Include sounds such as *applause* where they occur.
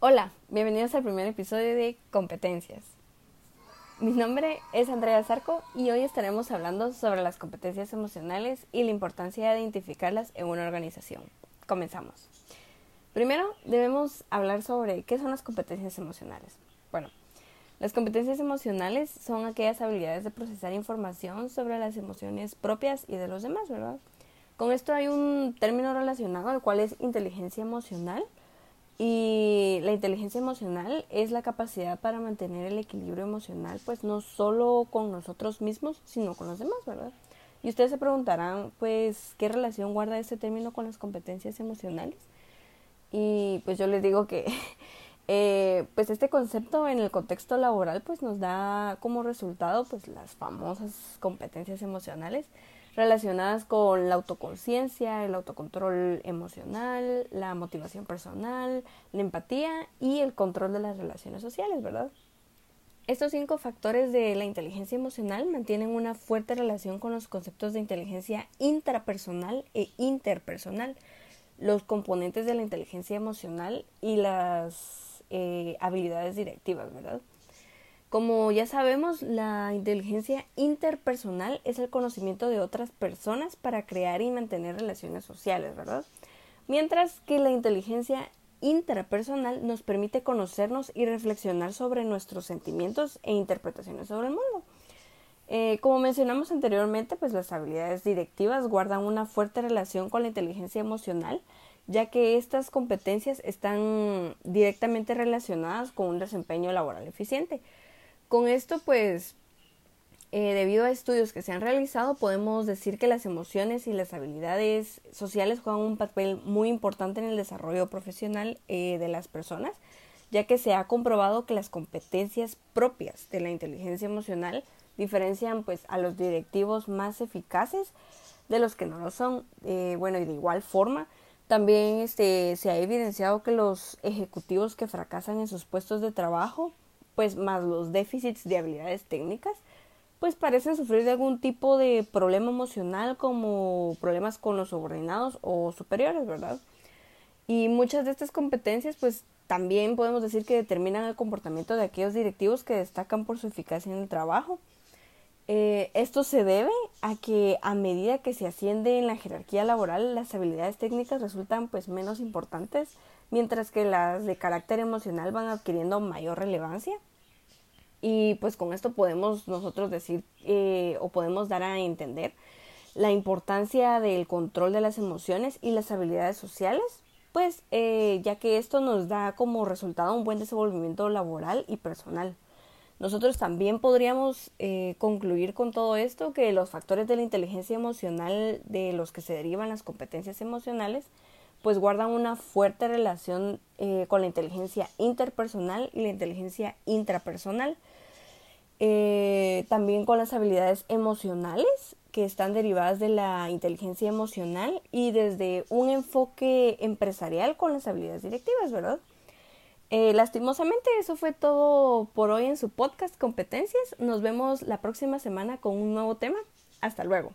Hola, bienvenidos al primer episodio de Competencias. Mi nombre es Andrea Zarco y hoy estaremos hablando sobre las competencias emocionales y la importancia de identificarlas en una organización. Comenzamos. Primero, debemos hablar sobre qué son las competencias emocionales. Bueno, las competencias emocionales son aquellas habilidades de procesar información sobre las emociones propias y de los demás, ¿verdad? Con esto hay un término relacionado al cual es inteligencia emocional y la inteligencia emocional es la capacidad para mantener el equilibrio emocional, pues no solo con nosotros mismos, sino con los demás, ¿verdad? Y ustedes se preguntarán, pues, ¿qué relación guarda este término con las competencias emocionales? Y pues yo les digo que, *laughs* eh, pues este concepto en el contexto laboral, pues nos da como resultado, pues las famosas competencias emocionales relacionadas con la autoconciencia, el autocontrol emocional, la motivación personal, la empatía y el control de las relaciones sociales, ¿verdad? Estos cinco factores de la inteligencia emocional mantienen una fuerte relación con los conceptos de inteligencia intrapersonal e interpersonal, los componentes de la inteligencia emocional y las eh, habilidades directivas, ¿verdad? Como ya sabemos, la inteligencia interpersonal es el conocimiento de otras personas para crear y mantener relaciones sociales, ¿verdad? Mientras que la inteligencia interpersonal nos permite conocernos y reflexionar sobre nuestros sentimientos e interpretaciones sobre el mundo. Eh, como mencionamos anteriormente, pues las habilidades directivas guardan una fuerte relación con la inteligencia emocional, ya que estas competencias están directamente relacionadas con un desempeño laboral eficiente. Con esto, pues, eh, debido a estudios que se han realizado, podemos decir que las emociones y las habilidades sociales juegan un papel muy importante en el desarrollo profesional eh, de las personas, ya que se ha comprobado que las competencias propias de la inteligencia emocional diferencian pues a los directivos más eficaces de los que no lo son. Eh, bueno, y de igual forma, también este, se ha evidenciado que los ejecutivos que fracasan en sus puestos de trabajo pues más los déficits de habilidades técnicas, pues parecen sufrir de algún tipo de problema emocional como problemas con los subordinados o superiores, ¿verdad? Y muchas de estas competencias pues también podemos decir que determinan el comportamiento de aquellos directivos que destacan por su eficacia en el trabajo. Eh, esto se debe a que a medida que se asciende en la jerarquía laboral, las habilidades técnicas resultan pues menos importantes, mientras que las de carácter emocional van adquiriendo mayor relevancia. Y pues con esto podemos nosotros decir eh, o podemos dar a entender la importancia del control de las emociones y las habilidades sociales, pues eh, ya que esto nos da como resultado un buen desenvolvimiento laboral y personal. Nosotros también podríamos eh, concluir con todo esto que los factores de la inteligencia emocional de los que se derivan las competencias emocionales pues guardan una fuerte relación con la inteligencia interpersonal y la inteligencia intrapersonal eh, también con las habilidades emocionales que están derivadas de la inteligencia emocional y desde un enfoque empresarial con las habilidades directivas, ¿verdad? Eh, lastimosamente eso fue todo por hoy en su podcast Competencias. Nos vemos la próxima semana con un nuevo tema. Hasta luego.